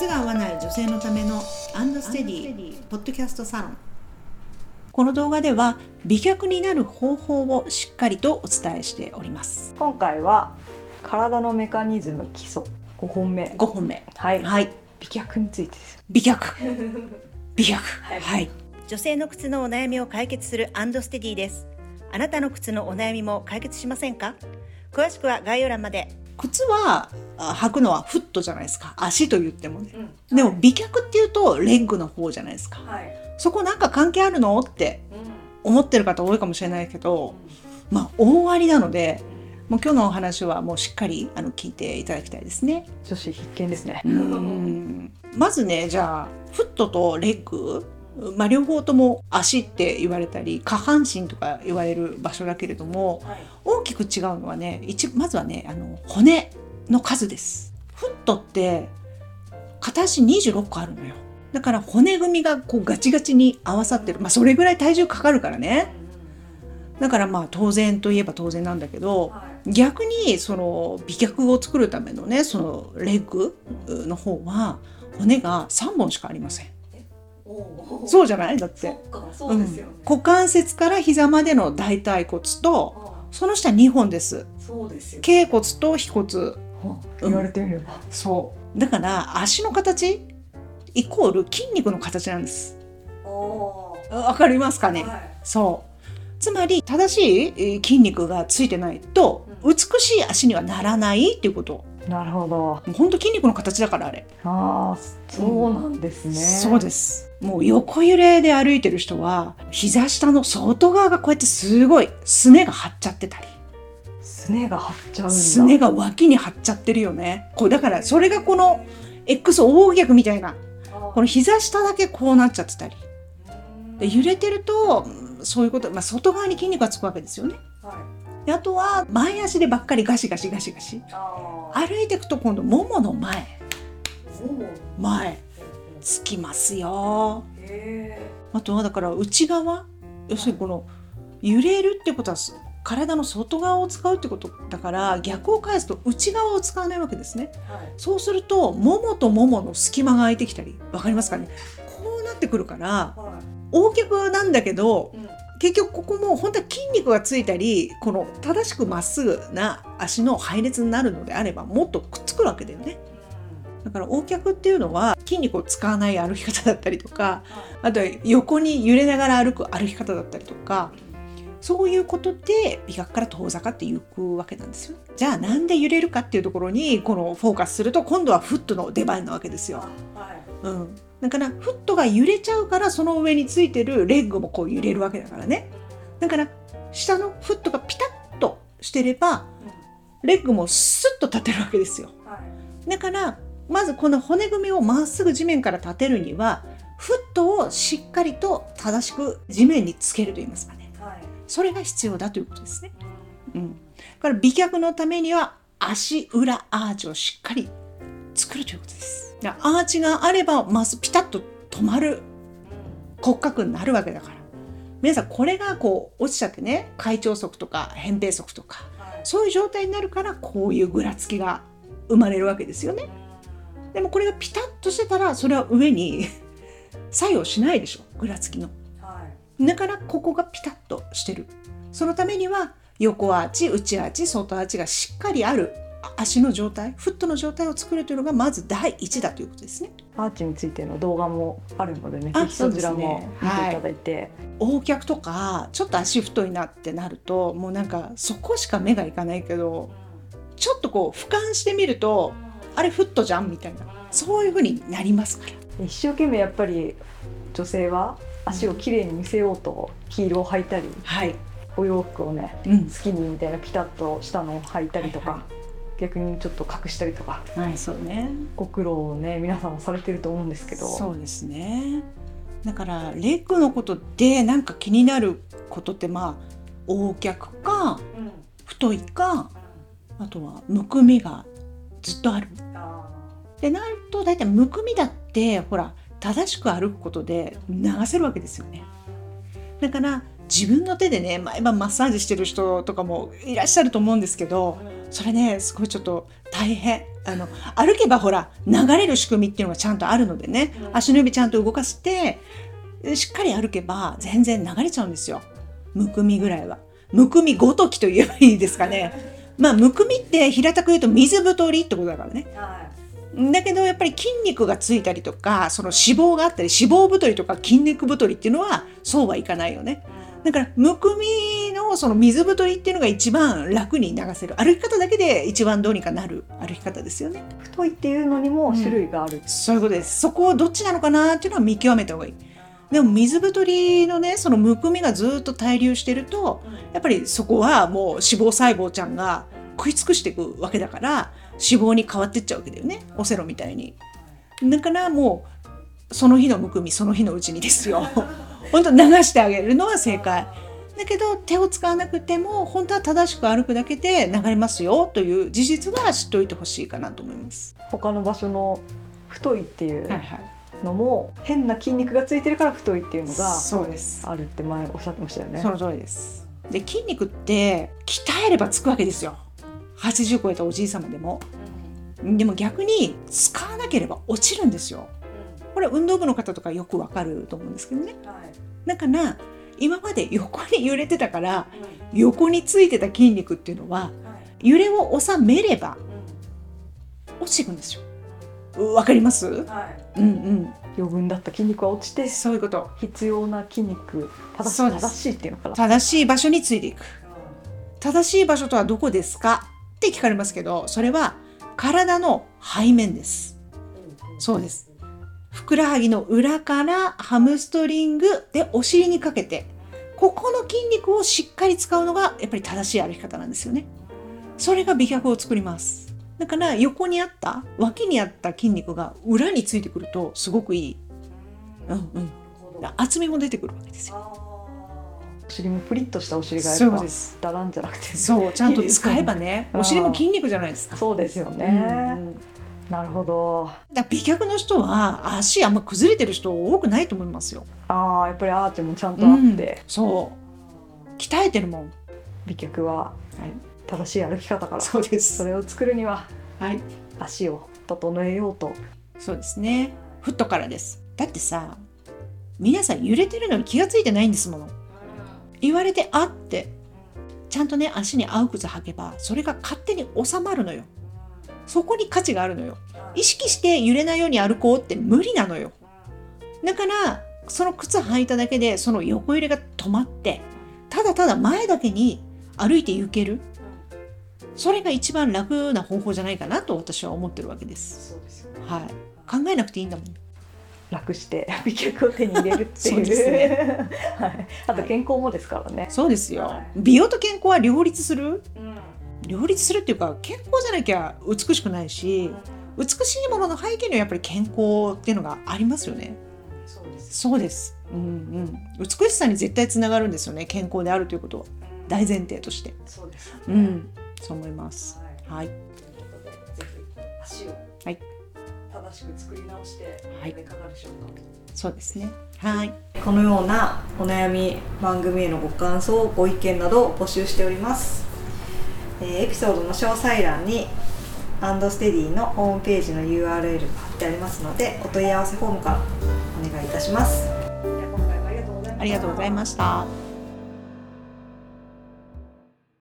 靴が合わない女性のためのアンドステディポッドキャストサロン。この動画では美脚になる方法をしっかりとお伝えしております。今回は体のメカニズム基礎。5本目。5本目。はい、はい。美脚についてです。美脚。美脚。はい。はい。女性の靴のお悩みを解決するアンドステディです。あなたの靴のお悩みも解決しませんか？詳しくは概要欄まで靴はあ履くのはフットじゃないですか。足と言ってもね。うん。でも美脚っていうとレッグの方じゃないですか。はい、そこなんか関係あるの？ってうん。思ってる方多いかもしれないけどまあ大ありなのでもう今日のお話はもうしっかりあの聞いていただきたいですね。女子必見ですね。うん。まずねじゃあフットとレッグ、まあ、両方とも足って言われたり下半身とか言われる場所だけれどもはい大きく違うのはね一まずはねあの骨の数です。フットって片足26個あるのよ。だから骨組みがこうガチガチに合わさってる。まあそれぐらい体重かかるからね。だからまあ当然といえば当然なんだけど、逆にその美脚を作るためのねそのレッグの方は骨が3本しかありません。おそうじゃない？だって。うですよね、うん股関節から膝までの大腿骨とあその下2本です。そうですよ頸骨と腓骨。言われてみれば、そう。だから足の形イコール筋肉の形なんです。おわかりますかね、はいそう。つまり正しいえー筋肉がついてないとう美しい足にはならないっていうこと。なるほど本当筋肉の形だからあれ。ああそうなんですね、そうです。もう横揺れで歩いてる人は膝下の外側がこうやってすごいすねが張っちゃってたり、すねが張っちゃうんだすねが脇に張っちゃってるよね。こうだからそれがこの X 大逆みたいなあこの膝下だけこうなっちゃってたり。で揺れてるとうんそういうこと、まあ、外側に筋肉がつくわけですよね。はいであとは前足でばっかりガシガシガシガシ。あ歩いていくと今度ももの前前。つきますよ。へあとはだから内側。要するにこの揺れるってことはす体の外側を使うってことだから逆を返すと内側を使わないわけですね。えはい。そうするとももとももの隙間が空いてきたりわかりますかね？こうなってくるからは大脚なんだけどいうん結局ここも本当は筋肉がついたりこの正しくまっすぐな足の配列になるのであればもっとくっつくわけだよねだから横脚っていうのは筋肉を使わない歩き方だったりとかあとは横に揺れながら歩く歩き方だったりとかそういうことで美学から遠ざかっていくわけなんですよ。じゃあなんで揺れるかっていうところにこのフォーカスすると今度はフットの出番なわけですよ。はいうん、だからフットが揺れちゃうからその上についてるレッグもこう揺れるわけだからね。だから下のフットがピタッとしてればレッグもスッと立てるわけですよ。はいだからまずこの骨組みをまっすぐ地面から立てるにはフットをしっかりと正しく地面につけると言いますかねはいそれが必要だということですね。うん、だから美脚のためには足裏アーチをしっかり作るということです。アーチがあればまずピタッと止まる骨格になるわけだから皆さんこれがこう落ちちゃってね開腸側とか扁平足とかはいそういう状態になるからこういうぐらつきが生まれるわけですよね。でもこれがピタッとしてたらそれは上に 作用しないでしょぐらつきの。はいだからここがピタッとしてる。そのためには横アーチ内アーチ外アーチがしっかりあるあ足の状態フットの状態を作るというのがまず第一だということですね。アーチについての動画もあるのでね、あぜひそちらもね見ていただいて、横脚とかちょっと足太いなってなるともうなんかそこしか目がいかないけどちょっとこう俯瞰してみるとあれフットじゃんみたいなそういう風になりますから。一生懸命やっぱり女性は足をきれいに見せようとヒールを履いたり、はい。お洋服をねうん。スキニーみたいなピタッとしたのを履いたりとか、はいは逆にちょっと隠したりとかはい、そうね。ご苦労をね皆さんもされてると思うんですけどそうですね。だからレッグのことでなんか気になることってまあ横脚かうん太いかあとはむくみがずっとある。あでなると大体むくみだってほら正しく歩くことで流せるわけですよね。だから自分の手でね毎晩マッサージしてる人とかもいらっしゃると思うんですけどそれねすごいちょっと大変。あの歩けばほら流れる仕組みっていうのがちゃんとあるのでね、うん。足の指ちゃんと動かしてしっかり歩けば全然流れちゃうんですよ。むくみぐらいは。むくみごときと言えばいいですかね。まあむくみって平たく言うと水太りってことだからね。はだけどやっぱり筋肉がついたりとかその脂肪があったり脂肪太りとか筋肉太りっていうのはそうはいかないよね。いだからむくみのその水太りっていうのが一番楽に流せる。歩き方だけで一番どうにかなる歩き方ですよね。太いっていうのにも種類がある、そういうことです。そこをどっちなのかなっていうのは見極めた方がいい。でも水太りのねそのむくみがずっと滞留してるとやっぱりそこはもう脂肪細胞ちゃんが食い尽くしていくわけだから脂肪に変わってっちゃうわけだよね。オセロみたいに。だからもうその日のむくみその日のうちにですよ本当流してあげるのは正解だけど手を使わなくても本当は正しく歩くだけで流れますよという事実は知っておいてほしいかなと思います。他の場所の太いっていうはいはい、のも、変な筋肉がついてるから太いっていうのがそうです。あるって前おっしゃってましたよね。その通りです。で筋肉って鍛えればつくわけですよ。80超えたおじい様でも。でも逆に使わなければ落ちるんですよ。これ運動部の方とかよくわかると思うんですけどね。だから今まで横に揺れてたから横についてた筋肉っていうのは揺れを収めれば落ちていくんですよ。わかります？うんうん。余分だった筋肉は落ちてそういうこと。必要な筋肉正し正しいっていうのかな。正しい場所についていく。正しい場所とはどこですか？って聞かれますけど、それは体の背面です。そうです。ふくらはぎの裏からハムストリングでお尻にかけて、ここの筋肉をしっかり使うのがやっぱり正しい歩き方なんですよね。それが美脚を作ります。だから横にあった、脇にあった筋肉が裏についてくるとすごくいい。うんうん。厚みも出てくるわけですよ。お尻もプリッとしたお尻がやっぱそうです。だらんじゃなくてそう、ちゃんと使えばね、うんお尻も筋肉じゃないですか。そうですよね、うんなるほどだから美脚の人は足あんま崩れてる人多くないと思いますよ。ああやっぱりアーチもちゃんとあって、そう。鍛えてるもん。美脚ははい。正しい歩き方からそうですそれを作るにははい。足を整えようとそうですね。フットからです。だってさ、皆さん揺れてるのに気がついてないんですもの。言われてあって、ちゃんとね、足に合う靴履けば、それが勝手に収まるのよ。そこに価値があるのよ。意識して揺れないように歩こうって無理なのよ。だから、その靴履いただけで、その横揺れが止まって、ただただ前だけに歩いて行ける。それが一番楽な方法じゃないかなと私は思ってるわけです。そうですよはい。考えなくていいんだもん。楽して美脚を手に入れるっていう そうですね はい、あと健康もですからね、そうですよはい。美容と健康は両立する両立するっていうか、健康じゃなきゃ美しくないし、美しいものの背景にはやっぱり健康っていうのがありますよね。そうですそうです。うんうん。美しさに絶対つながるんですよね。健康であるということは。大前提として。そうですうん。そう思います。はいはい。ということでぜひ足をはい正しく作り直してはいいかがでしょうか、そうですね。はい。このようなお悩み番組へのご感想ご意見などを募集しております、えーエピソードの詳細欄にアンドステディのホームページの URL が貼ってありますのでお問い合わせフォームからお願いいたしますでは今回もありがとうございましたありがとうございました。